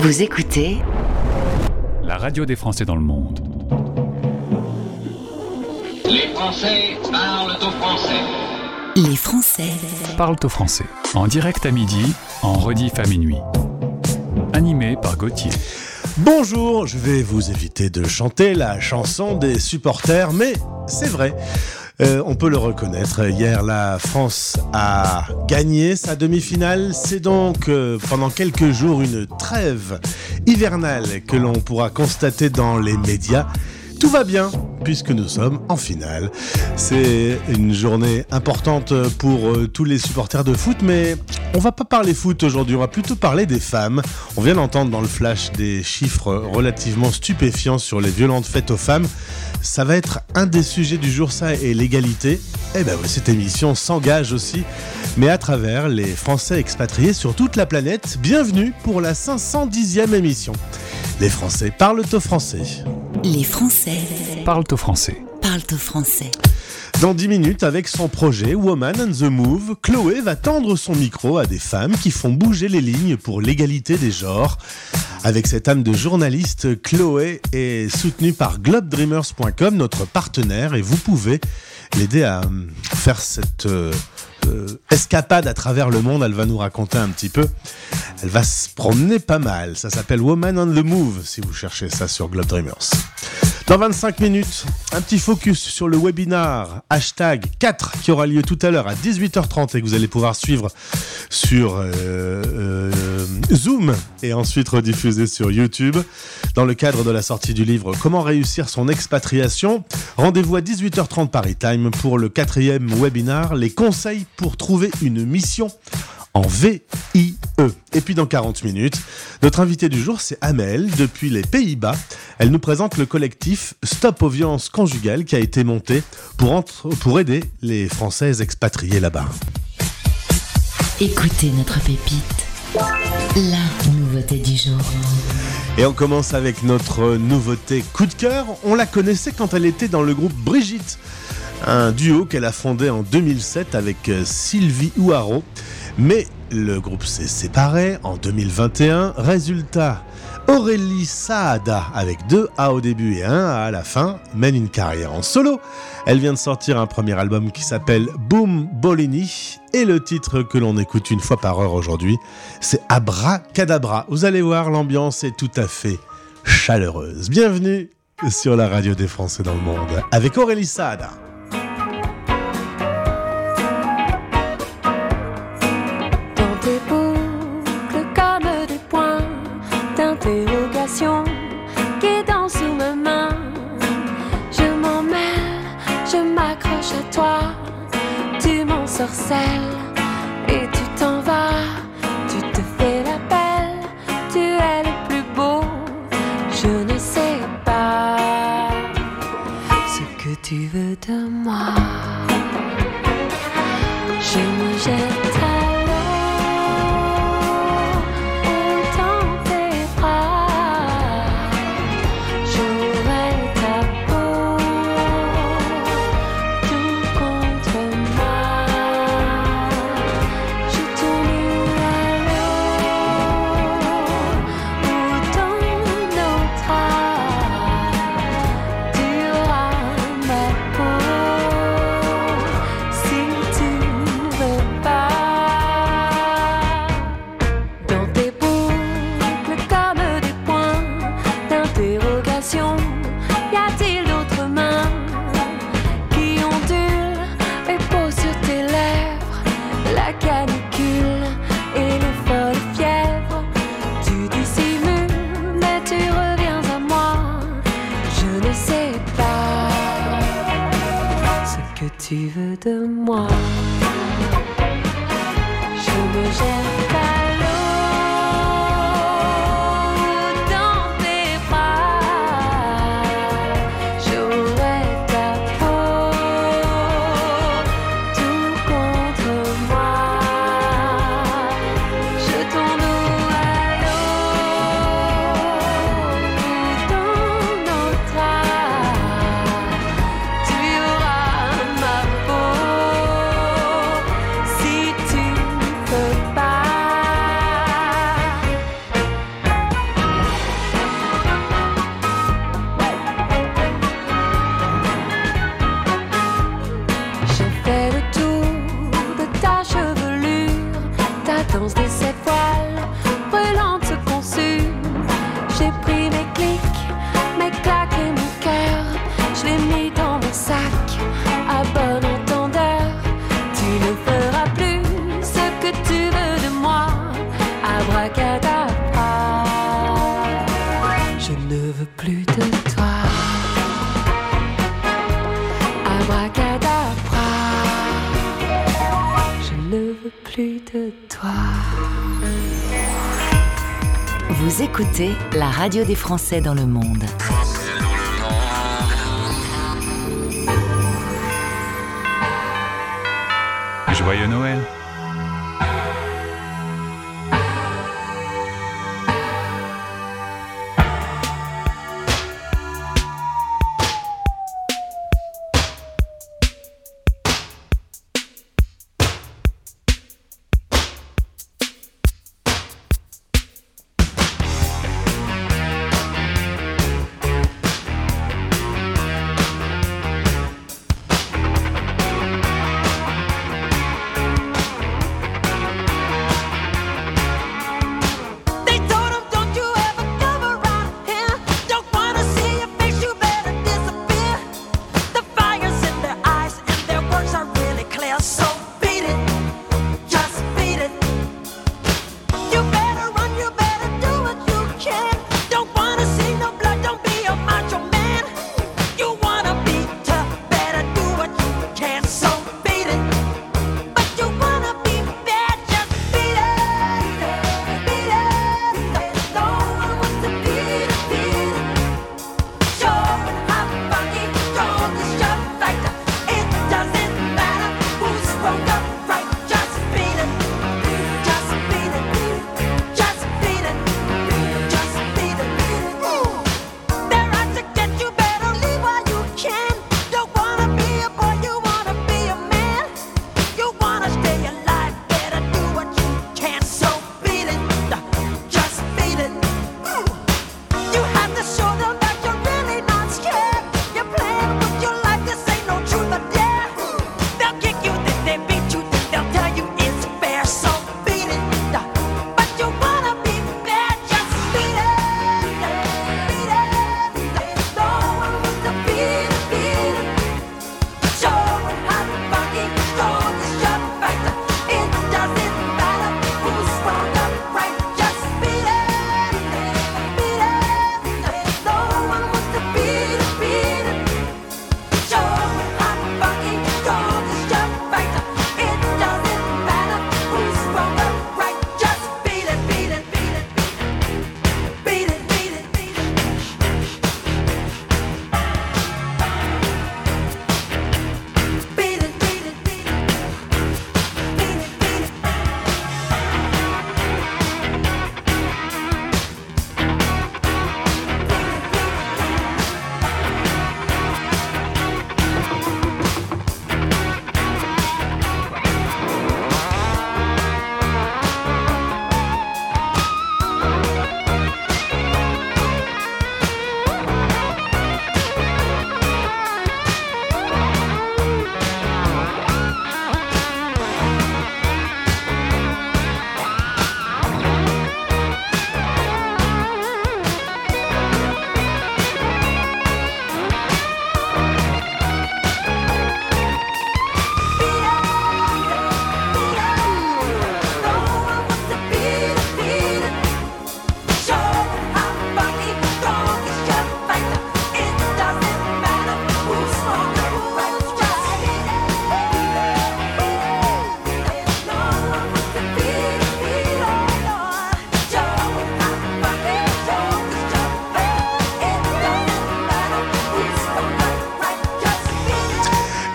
Vous écoutez la radio des Français dans le monde. Les Français parlent au français. Les Français Parlent au français. En direct à midi, en rediff à minuit. Animé par Gauthier. Bonjour, je vais vous éviter de chanter la chanson des supporters, mais c'est vrai. Euh, on peut le reconnaître. Hier, la France a gagné sa demi-finale. C'est donc euh, pendant quelques jours une trêve hivernale que l'on pourra constater dans les médias. Tout va bien puisque nous sommes en finale. C'est une journée importante pour euh, tous les supporters de foot, mais on va pas parler foot aujourd'hui, on va plutôt parler des femmes. On vient d'entendre dans le flash des chiffres relativement stupéfiants sur les violentes faites aux femmes. Ça va être un des sujets du jour, ça, et l'égalité. Eh ben cette émission s'engage aussi, mais à travers les Français expatriés sur toute la planète. Bienvenue pour la 510e émission. Les Français parlent au français. Les Français Parlent au français. parlent au français. Dans 10 minutes, avec son projet Woman on the Move, Chloé va tendre son micro à des femmes qui font bouger les lignes pour l'égalité des genres. Avec cette âme de journaliste, Chloé est soutenue par globedreamers.com, notre partenaire, et vous pouvez l'aider à euh, faire cette euh, escapade à travers le monde. Elle va nous raconter un petit peu. Elle va se promener pas mal. Ça s'appelle Woman on the Move, si vous cherchez ça sur Globe Dreamers. Dans 25 minutes, un petit focus sur le webinar hashtag 4 qui aura lieu tout à l'heure à 18h30 et que vous allez pouvoir suivre sur euh, euh, Zoom et ensuite rediffuser sur YouTube dans le cadre de la sortie du livre Comment réussir son expatriation. Rendez-vous à 18h30 Paris Time pour le quatrième webinar Les conseils pour trouver une mission en VIE. Et puis dans 40 minutes, notre invité du jour, c'est Amel, depuis les Pays-Bas. Elle nous présente le collectif Stop aux violences conjugales qui a été monté pour, entre- pour aider les Françaises expatriées là-bas. Écoutez notre pépite. La nouveauté du jour. Et on commence avec notre nouveauté coup de cœur. On la connaissait quand elle était dans le groupe Brigitte, un duo qu'elle a fondé en 2007 avec euh, Sylvie Ouaro. Mais le groupe s'est séparé en 2021. Résultat, Aurélie Saada, avec deux A au début et un A à la fin, mène une carrière en solo. Elle vient de sortir un premier album qui s'appelle Boom Bolini. Et le titre que l'on écoute une fois par heure aujourd'hui, c'est Abracadabra. Vous allez voir, l'ambiance est tout à fait chaleureuse. Bienvenue sur la radio des Français dans le monde avec Aurélie Saada. D'interrogation qui dansent sous ma main. Je m'en mêle, je m'accroche à toi, tu m'ensorcelles et tu t'en vas. Tu te fais la belle, tu es le plus beau. Je ne sais pas ce que tu veux de moi. Tu radio des Français dans le monde.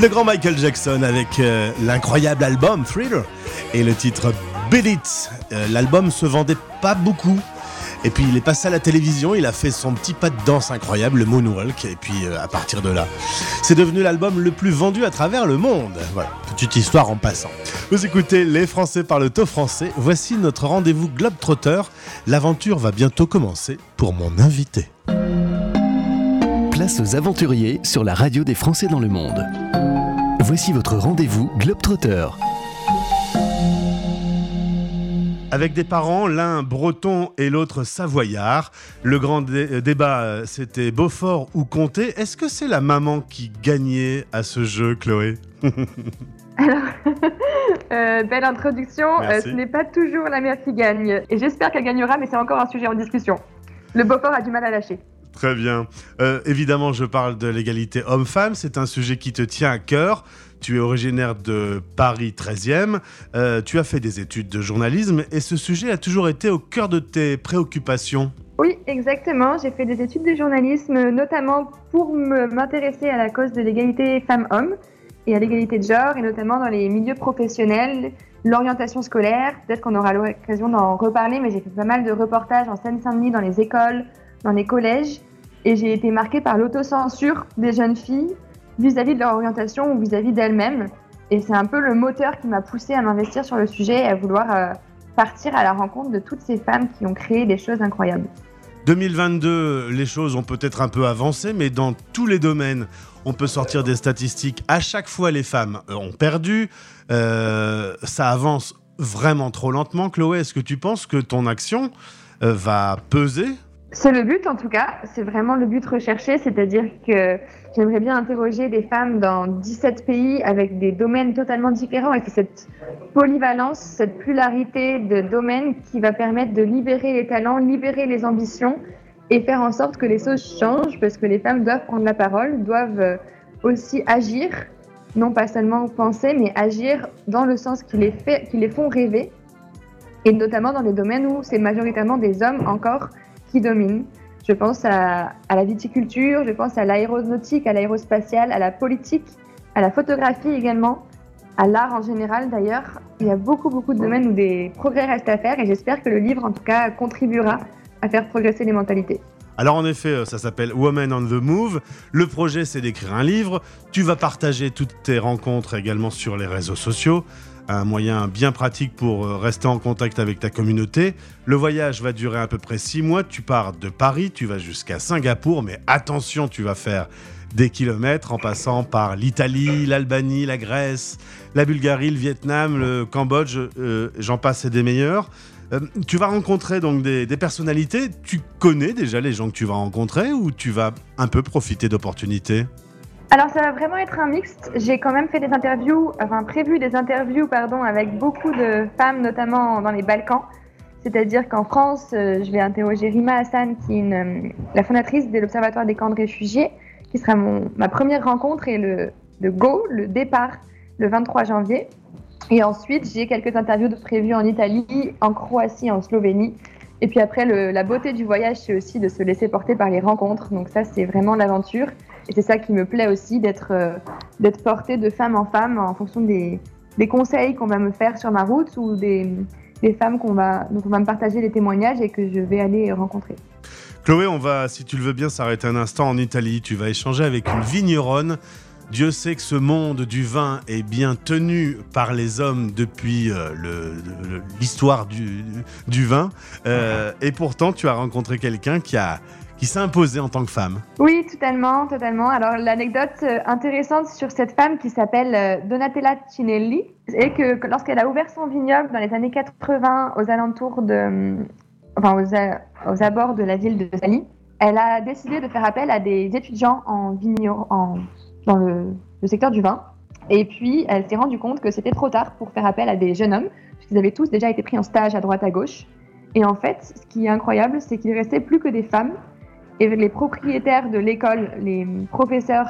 Le grand Michael Jackson avec euh, l'incroyable album Thriller et le titre Beat It. Euh, L'album se vendait pas beaucoup. Et puis il est passé à la télévision, il a fait son petit pas de danse incroyable, le Moonwalk, et puis euh, à partir de là, c'est devenu l'album le plus vendu à travers le monde. Voilà, petite histoire en passant. Vous écoutez Les Français par le taux français, voici notre rendez-vous Globetrotter. L'aventure va bientôt commencer pour mon invité. Place aux aventuriers sur la radio des Français dans le monde. Voici votre rendez-vous Globetrotter. Avec des parents, l'un breton et l'autre savoyard. Le grand euh, débat, euh, c'était Beaufort ou Comté. Est-ce que c'est la maman qui gagnait à ce jeu, Chloé Alors, euh, belle introduction. Ce n'est pas toujours la mère qui gagne. Et j'espère qu'elle gagnera, mais c'est encore un sujet en discussion. Le Beaufort a du mal à lâcher. Très bien. Euh, évidemment, je parle de l'égalité homme-femme. C'est un sujet qui te tient à cœur. Tu es originaire de Paris 13e. Euh, tu as fait des études de journalisme et ce sujet a toujours été au cœur de tes préoccupations. Oui, exactement. J'ai fait des études de journalisme, notamment pour m'intéresser à la cause de l'égalité femmes-hommes et à l'égalité de genre, et notamment dans les milieux professionnels, l'orientation scolaire. Peut-être qu'on aura l'occasion d'en reparler, mais j'ai fait pas mal de reportages en Seine-Saint-Denis, dans les écoles, dans les collèges, et j'ai été marquée par l'autocensure des jeunes filles vis-à-vis de leur orientation ou vis-à-vis d'elles-mêmes. Et c'est un peu le moteur qui m'a poussée à m'investir sur le sujet et à vouloir euh, partir à la rencontre de toutes ces femmes qui ont créé des choses incroyables. 2022, les choses ont peut-être un peu avancé, mais dans tous les domaines, on peut sortir des statistiques. À chaque fois, les femmes euh, ont perdu. Euh, ça avance vraiment trop lentement. Chloé, est-ce que tu penses que ton action va peser C'est le but en tout cas, c'est vraiment le but recherché, c'est-à-dire que j'aimerais bien interroger des femmes dans 17 pays avec des domaines totalement différents. Et c'est cette polyvalence, cette pluralité de domaines qui va permettre de libérer les talents, libérer les ambitions et faire en sorte que les choses changent parce que les femmes doivent prendre la parole, doivent euh, aussi agir, non pas seulement penser, mais agir dans le sens qui les, fait, qui les font rêver. Et notamment dans des domaines où c'est majoritairement des hommes encore qui dominent. Je pense à, à la viticulture, je pense à l'aéronautique, à l'aérospatiale, à la politique, à la photographie également, à l'art en général d'ailleurs. Il y a beaucoup, beaucoup de domaines où des progrès restent à faire et j'espère que le livre en tout cas contribuera à faire progresser les mentalités. Alors en effet, euh, ça s'appelle Woman on the Move. Le projet, c'est d'écrire un livre. Tu vas partager toutes tes rencontres également sur les réseaux sociaux. Un moyen bien pratique pour euh, rester en contact avec ta communauté. Le voyage va durer à peu près six mois. Tu pars de Paris, tu vas jusqu'à Singapour, mais attention, tu vas faire des kilomètres en passant par l'Italie, l'Albanie, la Grèce, la Bulgarie, le Vietnam, le Cambodge, euh, j'en passe et des meilleurs. Euh, tu vas rencontrer donc des personnalités. Tu connais déjà les gens que tu vas rencontrer ou tu vas un peu profiter d'opportunités? Alors ça va vraiment être un mixte. J'ai quand même fait des interviews, enfin prévu des interviews pardon, avec beaucoup de femmes, notamment dans les Balkans. C'est-à-dire qu'en France, euh, je vais interroger Rima Hassan, qui est euh, la fondatrice de l'Observatoire des camps de réfugiés, qui sera mon, ma première rencontre et le, le go, le départ, le 23 janvier. Et ensuite, j'ai quelques interviews prévues en Italie, en Croatie, en Slovénie. Et puis après, la beauté du voyage, c'est aussi de se laisser porter par les rencontres. Donc ça, c'est vraiment l'aventure. Et c'est ça qui me plaît aussi, d'être euh, portée de femme en femme en fonction des, conseils qu'on va me faire sur ma route ou des, femmes qu'on va, dont on va me partager les témoignages et que je vais aller rencontrer. Chloé, on va, si tu le veux bien, s'arrêter un instant en Italie. Tu vas échanger avec une vigneronne. Dieu sait que ce monde du vin est bien tenu par les hommes depuis euh, l'histoire du, du vin. Euh, et pourtant, tu as rencontré quelqu'un qui, a, qui s'est imposé en tant que femme. Oui, totalement, totalement. Alors l'anecdote euh, intéressante sur cette femme qui s'appelle euh, Donatella Cinelli, est que, que lorsqu'elle a ouvert son vignoble dans les années 80 aux alentours de, euh, enfin aux, aux abords de la ville de Sali, elle a décidé de faire appel à des étudiants en en, dans le, secteur du vin. Et puis elle s'est rendue compte que c'était trop tard pour faire appel à des jeunes hommes, puisqu'ils avaient tous déjà été pris en stage à droite à gauche. Et en fait, ce qui est incroyable, c'est qu'il restait plus que des femmes et les propriétaires de l'école, les professeurs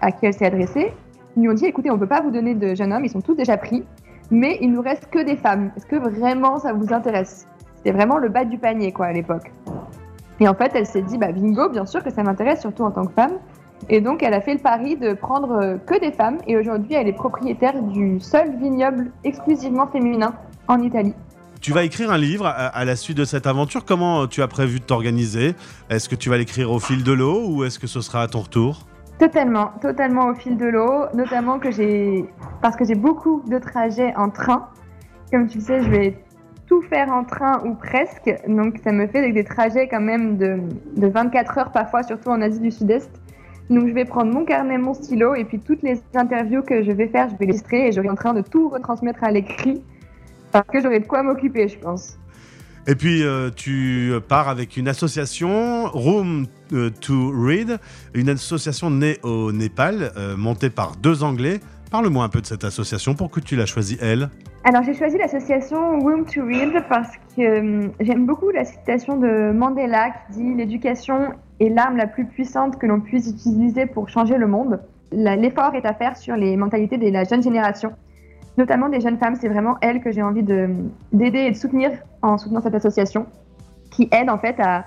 à qui elle s'est adressée, lui ont dit écoutez, on ne peut pas vous donner de jeunes hommes, ils sont tous déjà pris, mais il nous reste que des femmes. Est-ce que vraiment ça vous intéresse? C'était vraiment le bas du panier, quoi, à l'époque. Et en fait, elle s'est dit bah, bingo, bien sûr que ça m'intéresse, surtout en tant que femme. Et donc, elle a fait le pari de prendre euh, que des femmes, et aujourd'hui, elle est propriétaire du seul vignoble exclusivement féminin en Italie. Tu vas écrire un livre à, la suite de cette aventure. Comment tu as prévu de t'organiser? Est-ce que tu vas l'écrire au fil de l'eau ou est-ce que ce sera à ton retour? Totalement, totalement au fil de l'eau, notamment que j'ai, parce que j'ai beaucoup de trajets en train. Comme tu le sais, je vais tout faire en train ou presque, donc ça me fait des trajets quand même de, de 24 heures parfois, surtout en Asie du Sud-Est. Donc je vais prendre mon carnet, mon stylo, et puis toutes les interviews que je vais faire, je vais les illustrer et je serai en train de tout retransmettre à l'écrit, parce que j'aurai de quoi m'occuper, je pense. Et puis euh, tu pars avec une association, Room euh, to Read, une association née au Népal, euh, montée par deux Anglais. Parle-moi un peu de cette association, pourquoi tu l'as choisie, elle Alors j'ai choisi l'association Room to Read parce que euh, j'aime beaucoup la citation de Mandela qui dit l'éducation est l'arme la plus puissante que l'on puisse utiliser pour changer le monde. L'effort est à faire sur les mentalités de la jeune génération, notamment des jeunes femmes. C'est vraiment elles que j'ai envie de- d'aider et de soutenir en soutenant cette association qui aide en fait à,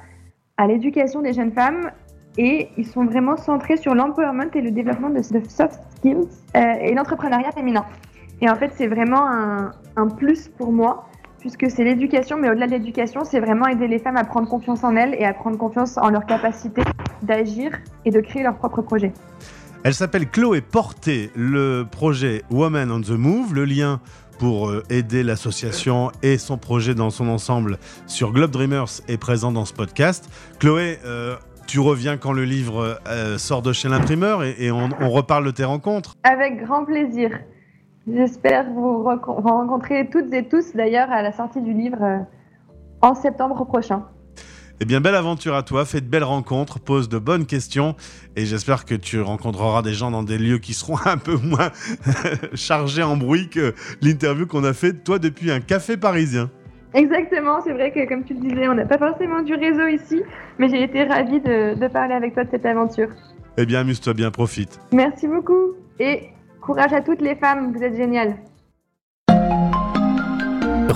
l'éducation des jeunes femmes et ils sont vraiment centrés sur l'empowerment et le développement de, soft skills euh, et l'entrepreneuriat féminin. Et en fait, c'est vraiment un, un plus pour moi, puisque c'est l'éducation, mais au-delà de l'éducation, c'est vraiment aider les femmes à prendre confiance en elles et à prendre confiance en leur capacité d'agir et de créer leur propre projet. Elle s'appelle Chloé Porté, le projet Woman on the Move, le lien pour euh, aider l'association et son projet dans son ensemble sur Globe Dreamers est présent dans ce podcast. Chloé, euh, tu reviens quand le livre euh, sort de chez l'imprimeur et, on, reparle de tes rencontres. Avec grand plaisir. J'espère vous, rencontrer toutes et tous d'ailleurs à la sortie du livre en septembre prochain. Eh bien, belle aventure à toi, fais de belles rencontres, pose de bonnes questions et j'espère que tu rencontreras des gens dans des lieux qui seront un peu moins chargés en bruit que l'interview qu'on a fait de toi depuis un café parisien. Exactement, c'est vrai que comme tu le disais, on n'a pas forcément du réseau ici, mais j'ai été ravie de, de parler avec toi de cette aventure. Eh bien, amuse-toi bien, profite. Merci beaucoup et courage à toutes les femmes, vous êtes géniales.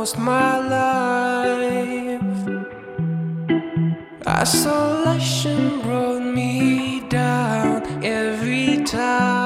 own most my life. Isolation brought me down every time.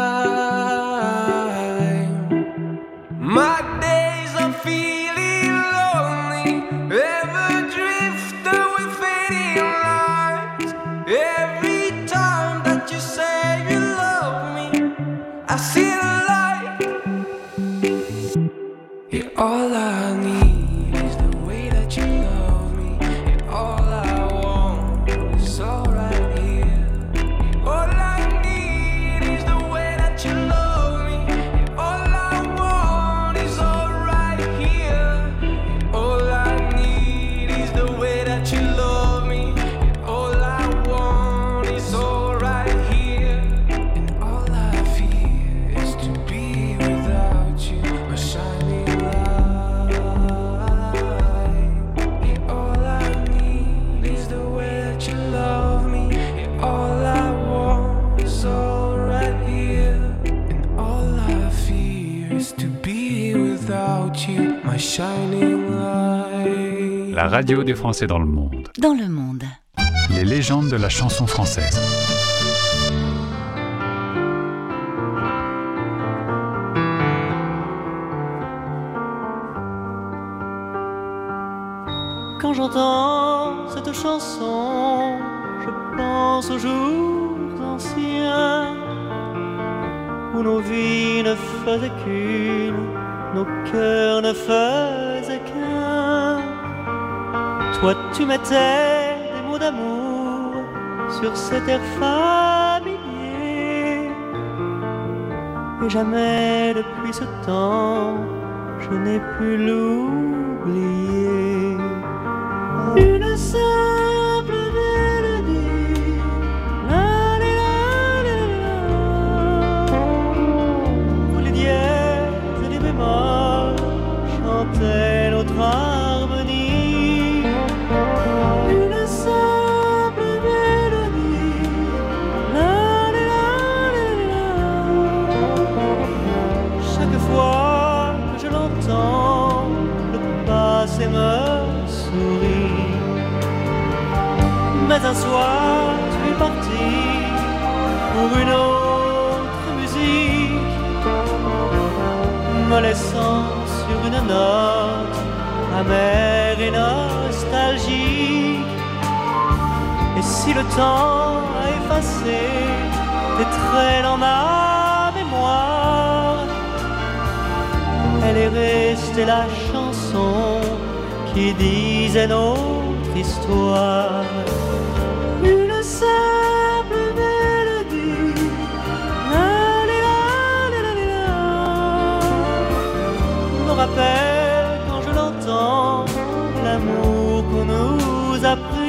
Radio des Français dans le monde. Dans le monde. Les légendes de la chanson française. Quand j'entends cette chanson, je pense aux jours anciens où nos vies ne faisaient qu'une, nos cœurs ne faisaient. Toi, tu mettais des mots d'amour sur cet air familier? Et jamais depuis ce temps, je n'ai pu l'oublier. Une simple Tu es parti pour une autre musique, me laissant sur une note amère et nostalgique. Et si le temps a effacé tes traits dans ma mémoire, elle est restée la chanson qui disait notre histoire. Rappelle quand je l'entends l'amour qu'on nous a pris.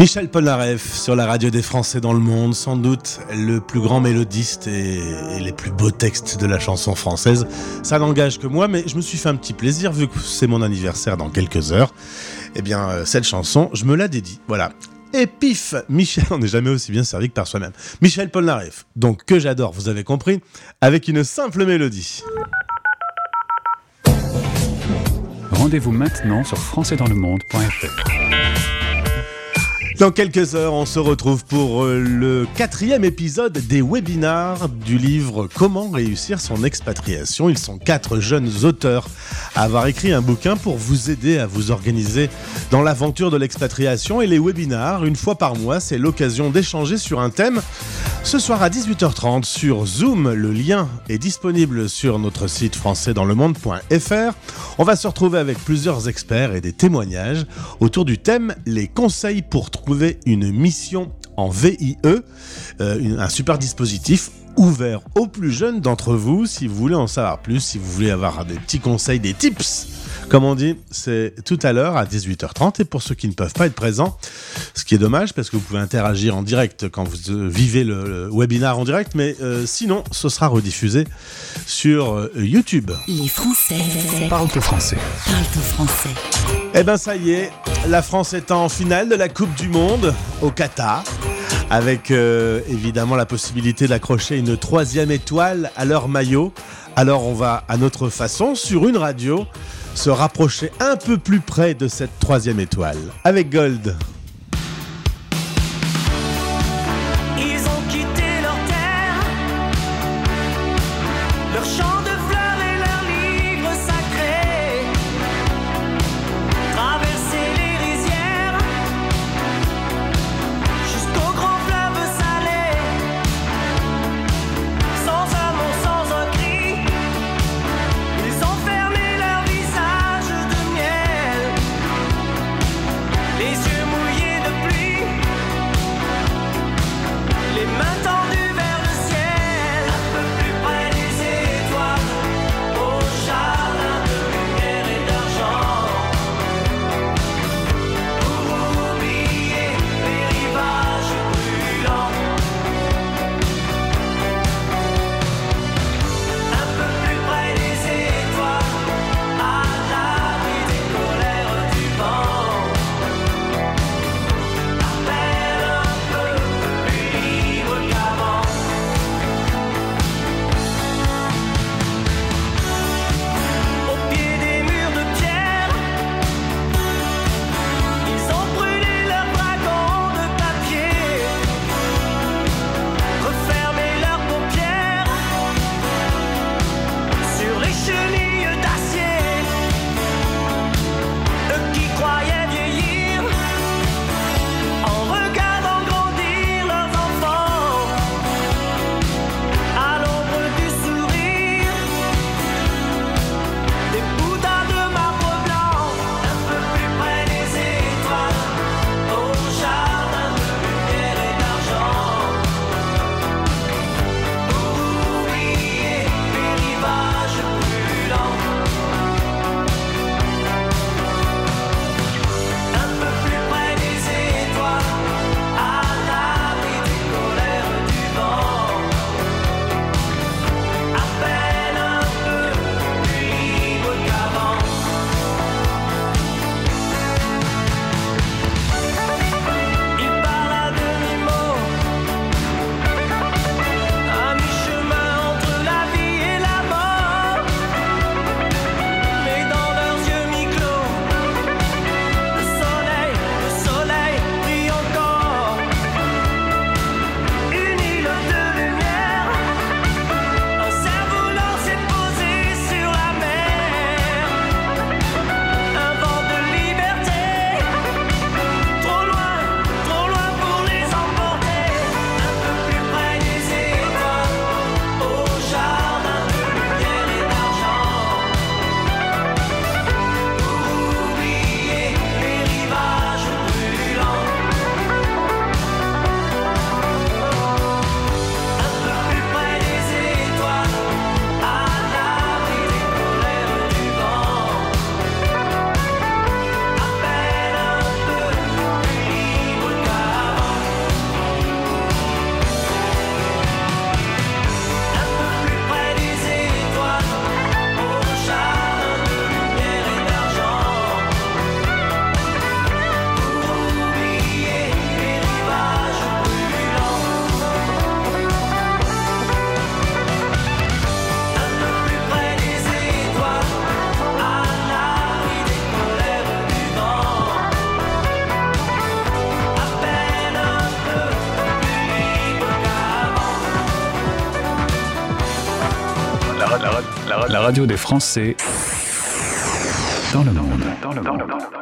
Michel Polnareff sur la radio des Français dans le monde, sans doute le plus grand mélodiste et, les plus beaux textes de la chanson française. Ça n'engage que moi, mais je me suis fait un petit plaisir vu que c'est mon anniversaire dans quelques heures. Eh bien, euh, cette chanson, je me la dédie. Voilà. Et pif Michel, on n'est jamais aussi bien servi que par soi-même. Michel Polnareff, donc que j'adore, vous avez compris, avec une simple mélodie. Rendez-vous maintenant sur françaisdanslemonde.fr. Dans quelques heures, on se retrouve pour euh, le quatrième épisode des webinars du livre Comment réussir son expatriation. Ils sont quatre jeunes auteurs à avoir écrit un bouquin pour vous aider à vous organiser dans l'aventure de l'expatriation. Et les webinars, une fois par mois, c'est l'occasion d'échanger sur un thème. Ce soir à 18h30 sur Zoom, le lien est disponible sur notre site françaisdanslemonde.fr. On va se retrouver avec plusieurs experts et des témoignages autour du thème les conseils pour trouver une mission en VIE, euh, un super dispositif ouvert aux plus jeunes d'entre vous si vous voulez en savoir plus, si vous voulez avoir des petits conseils, des tips. Comme on dit, c'est tout à l'heure à 18h30 et pour ceux qui ne peuvent pas être présents, ce qui est dommage parce que vous pouvez interagir en direct quand vous euh, vivez le, le webinar en direct, mais euh, sinon ce sera rediffusé sur euh, YouTube. Les Français Parle-toi français. parlent au français. Eh ben ça y est, la France est en finale de la Coupe du Monde au Qatar, avec euh, évidemment la possibilité d'accrocher une troisième étoile à leur maillot. Alors on va à notre façon, sur une radio, se rapprocher un peu plus près de cette troisième étoile. Avec Gold. Radio des Français dans le monde. Dans le monde.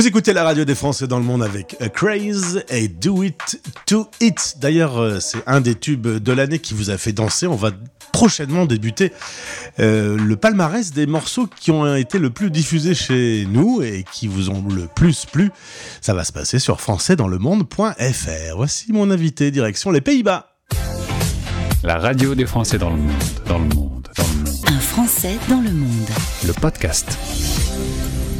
Vous écoutez la radio des Français dans le monde avec A Craze et Do It To It. D'ailleurs, euh, c'est un des tubes de l'année qui vous a fait danser. On va prochainement débuter euh, le palmarès des morceaux qui ont été le plus diffusés chez nous et qui vous ont le plus plu. Ça va se passer sur françaisdanslemonde.fr. Voici mon invité, direction les Pays-Bas. La radio des Français dans le monde. Dans le monde. Dans le monde. Un Français dans le monde. Le podcast.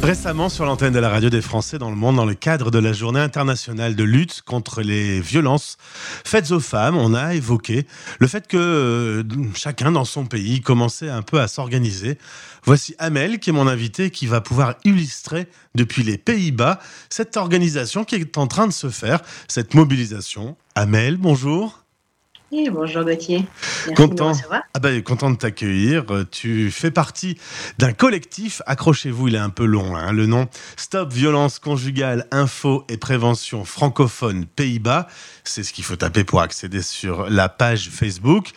Récemment, sur l'antenne de la radio des Français dans le monde, dans le cadre de la journée internationale de lutte contre les violences faites aux femmes, on a évoqué le fait que euh, chacun dans son pays commençait un peu à s'organiser. Voici Amel, qui est mon invité, qui va pouvoir illustrer depuis les Pays-Bas cette organisation qui est en train de se faire, cette mobilisation. Amel, bonjour. Bonjour Gauthier. Merci Content. de. Ah ben, content de t'accueillir. Tu fais partie d'un collectif, accrochez-vous, il est un peu long, hein, le nom Stop Violence Conjugale, Info et Prévention Francophone Pays-Bas. C'est ce qu'il faut taper pour accéder sur la page Facebook.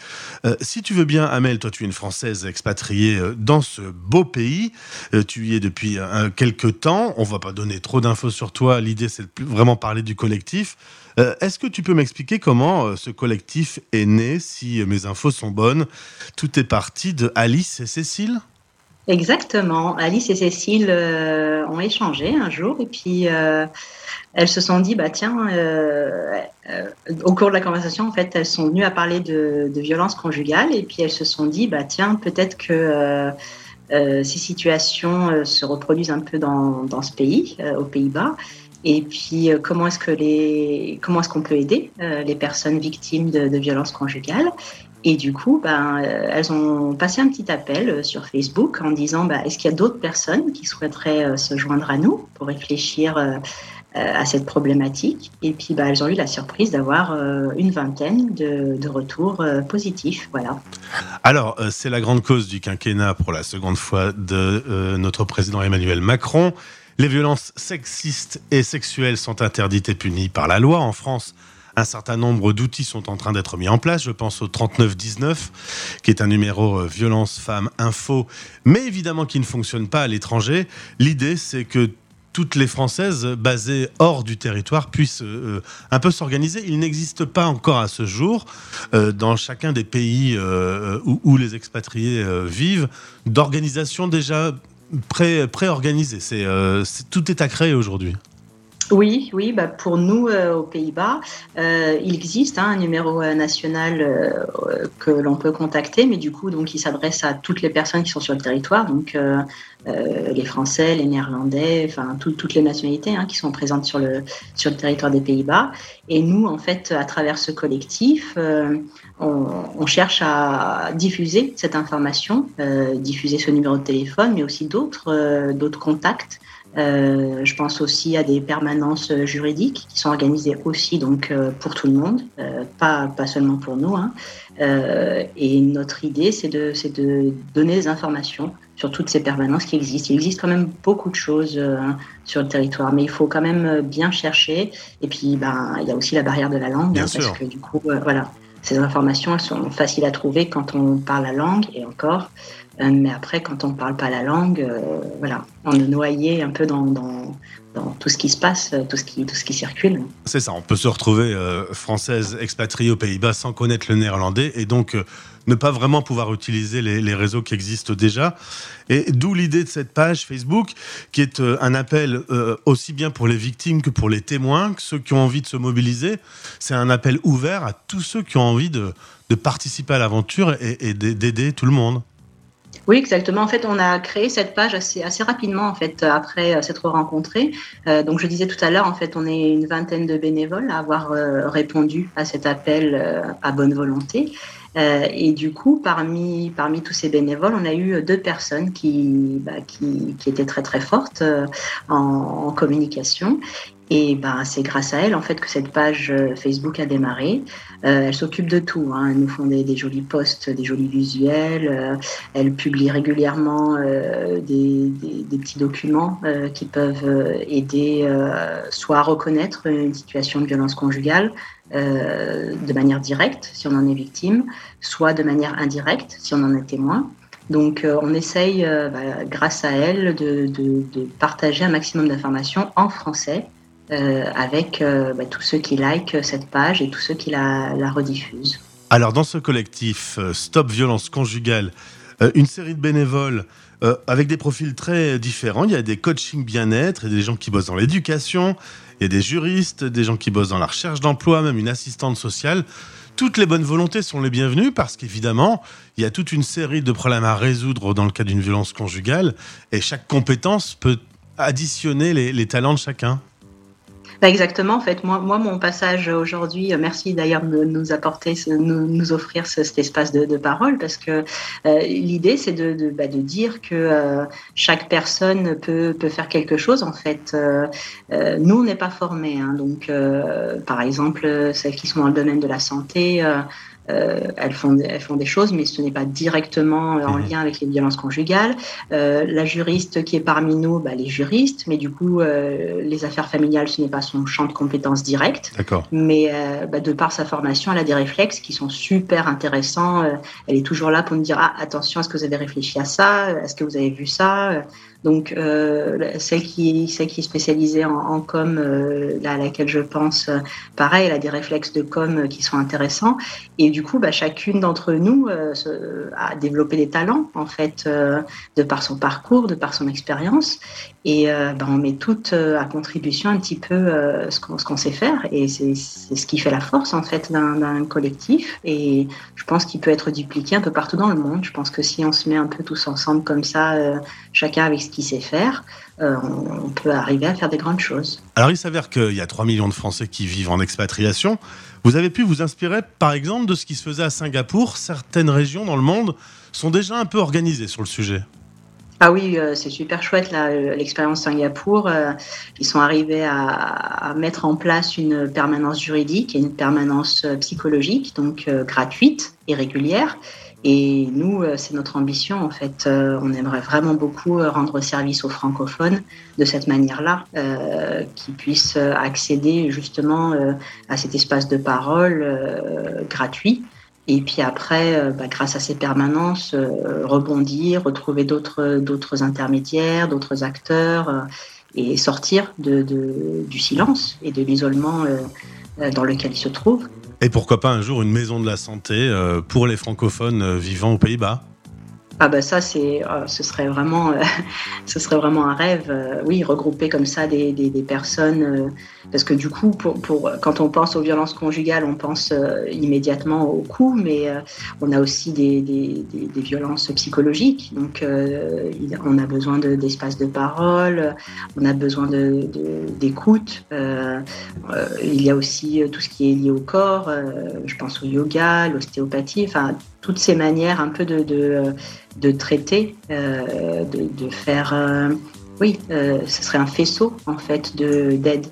Euh, si tu veux bien, Amel, toi tu es une Française expatriée euh, dans ce beau pays. Euh, tu y es depuis euh, quelques temps. On va pas donner trop d'infos sur toi. L'idée c'est de plus vraiment parler du collectif. Euh, Est-ce que tu peux m'expliquer comment euh, ce collectif est né, si euh, mes infos sont bonnes? Tout est parti de Alice et Cécile? Exactement. Alice et Cécile ont échangé un jour et puis elles se sont dit, bah tiens, au cours de la conversation, en fait, elles sont venues à parler de, violence conjugale et puis elles se sont dit, bah tiens, peut-être que ces situations se reproduisent un peu dans, ce pays, aux Pays-Bas. Et puis, euh, comment est-ce que les, comment est-ce qu'on peut aider euh, les personnes victimes de, de violences conjugales? Et du coup, ben, euh, elles ont passé un petit appel sur Facebook en disant, bah, est-ce qu'il y a d'autres personnes qui souhaiteraient se joindre à nous pour réfléchir à cette problématique? Et puis, bah, elles ont eu la surprise d'avoir une vingtaine de, de retours positifs. Voilà. Alors, c'est la grande cause du quinquennat pour la seconde fois de notre président Emmanuel Macron. Les violences sexistes et sexuelles sont interdites et punies par la loi. En France, un certain nombre d'outils sont en train d'être mis en place. Je pense au 3919, qui est un numéro euh, violence femmes info, mais évidemment qui ne fonctionne pas à l'étranger. L'idée, c'est que toutes les Françaises basées hors du territoire puissent euh, un peu s'organiser. Il n'existe pas encore à ce jour, euh, dans chacun des pays euh, où, où les expatriés euh, vivent, d'organisation déjà pré- pré-organisée. C'est, euh, c'est- tout est à créer aujourd'hui. Oui, oui, bah pour nous euh, aux Pays-Bas, euh, il existe hein, un numéro euh, national euh, euh, que l'on peut contacter, mais du coup, donc, il s'adresse à toutes les personnes qui sont sur le territoire, donc euh, les Français, les Néerlandais, enfin tout- toutes les nationalités hein, qui sont présentes sur le sur le territoire des Pays-Bas. Et nous, en fait, à travers ce collectif, on, on cherche à diffuser cette information, diffuser ce numéro de téléphone, mais aussi d'autres d'autres contacts. Euh, je pense aussi à des permanences euh, juridiques qui sont organisées aussi donc euh, pour tout le monde, euh, pas, pas seulement pour nous. hein. Et notre idée, c'est de, de donner des informations sur toutes ces permanences qui existent. Il existe quand même beaucoup de choses euh, sur le territoire, mais il faut quand même bien chercher. Et puis, ben, il y a aussi la barrière de la langue, Bien hein, parce que du coup, voilà, ces informations, elles sont faciles à trouver quand on parle la langue, et encore. Euh, mais après, quand on ne parle pas la langue, euh, voilà, on est noyé un peu dans, tout ce qui se passe, euh, tout ce qui, circule. C'est ça, on peut se retrouver française expatriée aux Pays-Bas sans connaître le néerlandais et donc ne pas vraiment pouvoir utiliser les, réseaux qui existent déjà. Et d'où l'idée de cette page Facebook qui est un appel aussi bien pour les victimes que pour les témoins, que ceux qui ont envie de se mobiliser. C'est un appel ouvert à tous ceux qui ont envie de, participer à l'aventure et d'aider tout le monde. Oui, exactement. En fait, on a créé cette page assez, assez rapidement, en fait, après euh, s'être rencontrés. Euh, donc, je disais tout à l'heure, en fait, on est une vingtaine de bénévoles à avoir euh, répondu à cet appel euh, à bonne volonté. Euh, et du coup, parmi, parmi tous ces bénévoles, on a eu deux personnes qui, bah, qui, qui étaient très très fortes en, en communication. Et ben, c'est grâce à elles en fait que cette page Facebook a démarré. Euh, elles s'occupent de tout. Hein. Elles nous font des, jolis posts, des jolis visuels. euh, elles publient régulièrement euh, des, petits documents qui peuvent aider soit à reconnaître une situation de violence conjugale de manière directe si on en est victime, soit de manière indirecte si on en est témoin. Donc on essaye, bah, grâce à de- de partager un maximum d'informations en français euh, avec euh, bah, tous ceux qui likent cette page et tous ceux qui la, rediffusent. Alors, dans ce collectif euh, Stop Violence Conjugale, une série de bénévoles avec des profils très différents. Il y a des coachings bien-être, des gens qui bossent dans l'éducation, il y a des juristes, des gens qui bossent dans la recherche d'emploi, même une assistante sociale. Toutes les bonnes volontés sont les bienvenues parce qu'évidemment, il y a toute une série de problèmes à résoudre dans le cas d'une violence conjugale et chaque compétence peut additionner les talents de chacun. Bah, exactement, en fait, moi, moi mon passage aujourd'hui, euh, merci d'ailleurs de nous apporter, ce- nous, offrir ce- cet espace de, de parole, parce que euh, l'idée, c'est de, de, bah, de dire que euh, chaque personne peut, peut faire quelque chose, en fait. Euh, euh, nous, on n'est pas formés, hein, donc, euh, par exemple, celles qui sont dans le domaine de la santé, euh, elles, font, des- elles font des choses, mais ce n'est pas directement euh, en lien avec les violences conjugales. Euh, la juriste qui est parmi nous, bah, les juristes, mais du coup, euh, les affaires familiales, ce n'est pas son champ de compétences direct. D'accord. Mais euh, bah, de par sa formation, elle a des réflexes qui sont super intéressants. Euh, elle est toujours là pour nous dire ah, attention, est-ce que vous avez réfléchi à ça? Est-ce que vous avez vu ça? Donc, euh, celle, qui, celle qui est spécialisée en, en com, euh, là, à laquelle je pense, euh, pareil, elle a des réflexes de com qui sont intéressants. Et du coup, bah, chacune d'entre nous se- a développé des talents, en fait, de par son parcours, de par son expérience. Et euh, bah, on met toutes euh, à contribution un petit peu euh, ce qu'on sait faire. Et c'est ce qui fait la force, en fait, d'un collectif. Et je pense qu'il peut être dupliqué un peu partout dans le monde. Je pense que si on se met un peu tous ensemble comme ça, euh, chacun avec ce qu'il sait faire, on peut arriver à faire des grandes choses. Alors, il s'avère qu'il y a 3 millions de Français qui vivent en expatriation. Vous avez pu vous inspirer, par exemple, de ce qui se faisait à Singapour. Certaines régions dans le monde sont déjà un peu organisées sur le sujet. Ah oui, euh, c'est super chouette là, euh, l'expérience Singapour. euh, ils sont arrivés à, mettre en place une permanence juridique et une permanence psychologique, donc euh, gratuite et régulière. Et nous, c'est notre ambition en fait. On aimerait vraiment beaucoup rendre service aux francophones de cette manière-là, qu'ils puissent accéder justement à cet espace de parole gratuit. Et puis après, euh, bah, grâce à ces permanences, euh, rebondir, retrouver d'autres intermédiaires, d'autres acteurs, euh, et sortir du silence et de l'isolement dans lequel ils se trouvent. Et pourquoi pas un jour une maison de la santé pour les francophones vivant aux Pays-Bas? Ah bah ça, c'est, euh, ce serait vraiment, euh, ce serait vraiment un rêve. euh, oui, regrouper comme ça des, des, personnes, parce que du coup, pour, pour, quand on pense aux violences conjugales, on pense immédiatement au coup, mais on a aussi des, des, violences psychologiques. Donc, on a besoin de, d'espace de parole, on a besoin d'écoute. il y a aussi tout ce qui est lié au corps. je pense au yoga, l'ostéopathie, enfin toutes ces manières un peu de, de, traiter, euh, de, de faire. euh, oui, euh, ce serait un faisceau en fait de d'aide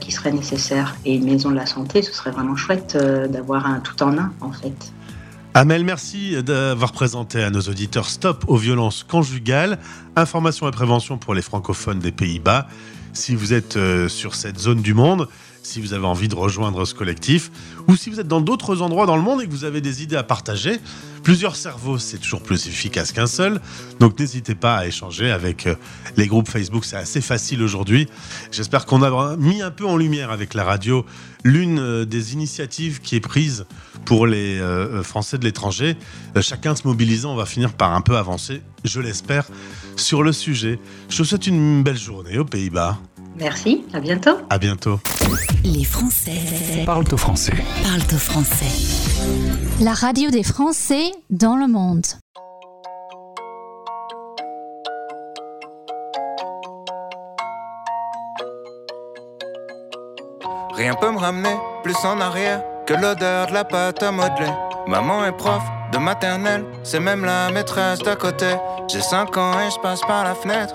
qui serait nécessaire. Et maison de la santé, ce serait vraiment chouette d'avoir un tout en un en fait. Amel, merci d'avoir présenté à nos auditeurs Stop aux violences conjugales, information et prévention pour les francophones des Pays-Bas. Si vous êtes sur cette zone du monde, si vous avez envie de rejoindre ce collectif, ou si vous êtes dans d'autres endroits dans le monde et que vous avez des idées à partager, plusieurs cerveaux, c'est toujours plus efficace qu'un seul. Donc n'hésitez pas à échanger avec euh, les groupes Facebook, c'est assez facile aujourd'hui. J'espère qu'on a mis un peu en lumière avec la radio l'une euh, des initiatives qui est prise pour les euh, Français de l'étranger. Chacun se mobilisant, on va finir par un peu avancer, je l'espère, sur le sujet. Je vous souhaite une belle journée aux Pays-Bas. Merci, à bientôt. À bientôt. Les Français Parle au français. parlent au français. La radio des Français dans le monde. Rien peut me ramener plus en arrière que l'odeur de la pâte à modeler. Maman est prof de maternelle, c'est même la maîtresse d'à côté. J'ai 5 ans et je passe par la fenêtre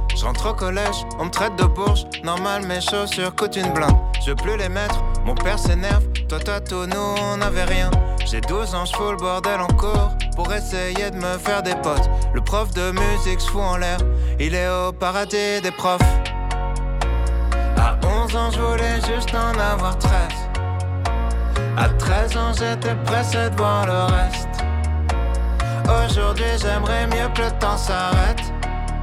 je rentre au collège, on me traite de bourge. Normal, mes chaussures coûtent une blinde. Je veux plus les mettre, mon père s'énerve. Toi, toi, tout, nous, on n'avait rien. J'ai 12 ans, je fous le bordel en cours pour essayer de me faire des potes. Le prof de musique se fout en l'air, il est au paradis des profs. À 11 ans, je voulais juste en avoir 13. À 13 ans, j'étais pressé de voir le reste. Aujourd'hui, j'aimerais mieux que le temps s'arrête.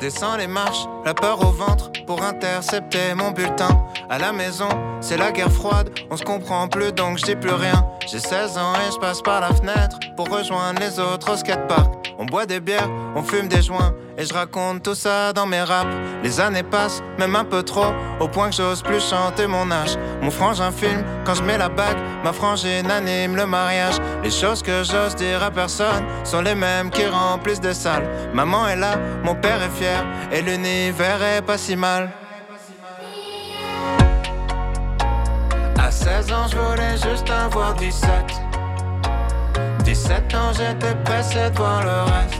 Descends les marches, la peur au ventre, pour intercepter mon bulletin. À la maison, c'est la guerre froide, on se comprend plus donc je dis plus rien. J'ai 16 ans et je passe par la fenêtre pour rejoindre les autres au skatepark. On boit des bières, on fume des joints, et je raconte tout ça dans mes raps. Les années passent, même un peu trop, au point que j'ose plus chanter mon âge. Mon frangin filme quand je mets la bague, ma frangine anime le mariage. Les choses que j'ose dire à personne sont les mêmes qui remplissent des salles. Maman est là, mon père est fier, et l'univers est pas si mal. À 16 ans, je voulais juste avoir 17. 17 ans, j'étais pressé de le reste.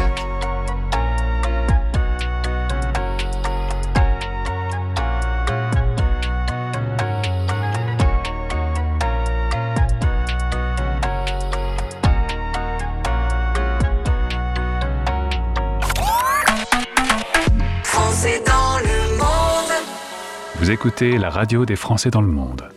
Vous écoutez la radio des Français dans le monde.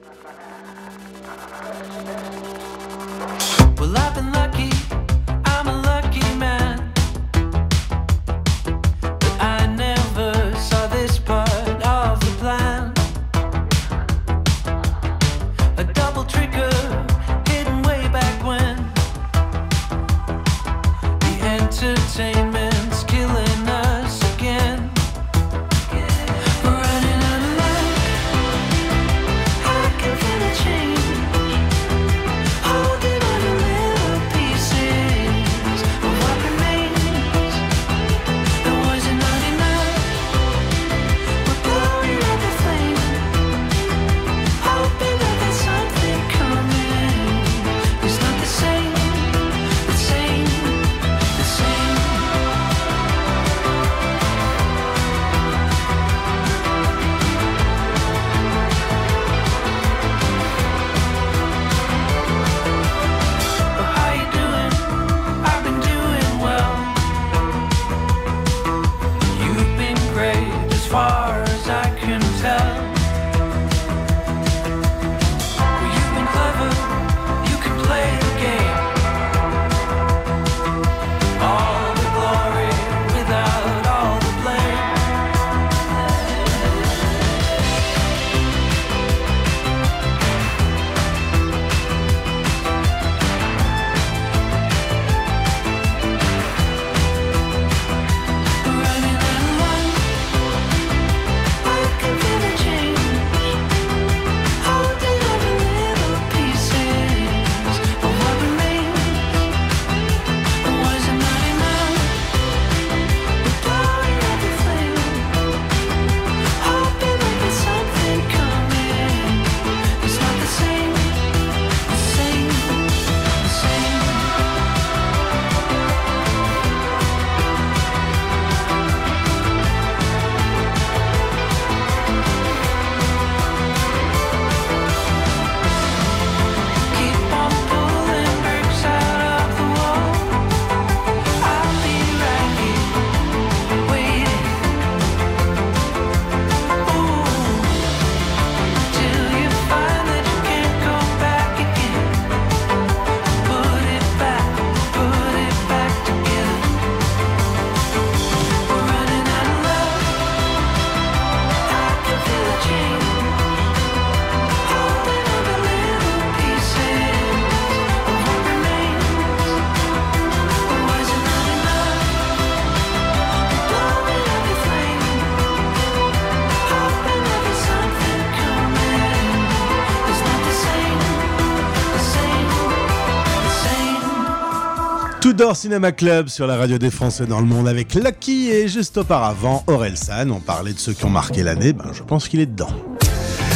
Tudor Cinema Club sur la radio des Français dans le monde avec Lucky et juste auparavant Orelsan. On parlait de ceux qui ont marqué l'année, ben je pense qu'il est dedans.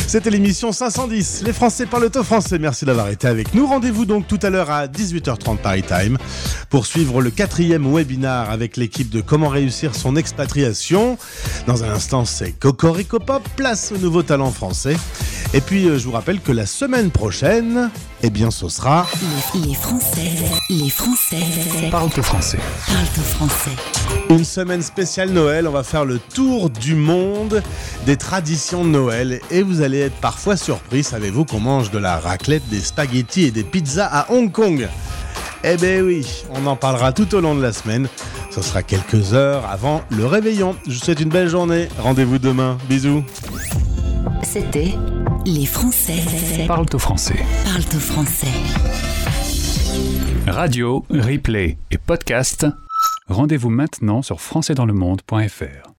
C'était l'émission 510. Les Français parlent au français. Merci d'avoir été avec nous. Rendez-vous donc tout à l'heure à 18h30 Paris Time pour suivre le quatrième webinar avec l'équipe de Comment réussir son expatriation. Dans un instant, c'est Cocorico Pop, place au nouveau talent français. Et puis, euh, je vous rappelle que la semaine prochaine, Eh bien, ce sera Les, les Français, les Français Parle-toi français. parlent au français. une semaine spéciale Noël. On va faire le tour du monde des traditions de Noël. Et vous allez être parfois surpris, savez-vous qu'on mange de la raclette, des spaghettis et des pizzas à Hong Kong? Eh ben oui, on en parlera tout au long de la semaine. Ce sera quelques heures avant le réveillon. Je vous souhaite une belle journée. Rendez-vous demain. Bisous. C'était Les Français Parle-toi français. parlent au français. Radio, replay et podcast. Rendez-vous maintenant sur françaisdanslemonde.fr.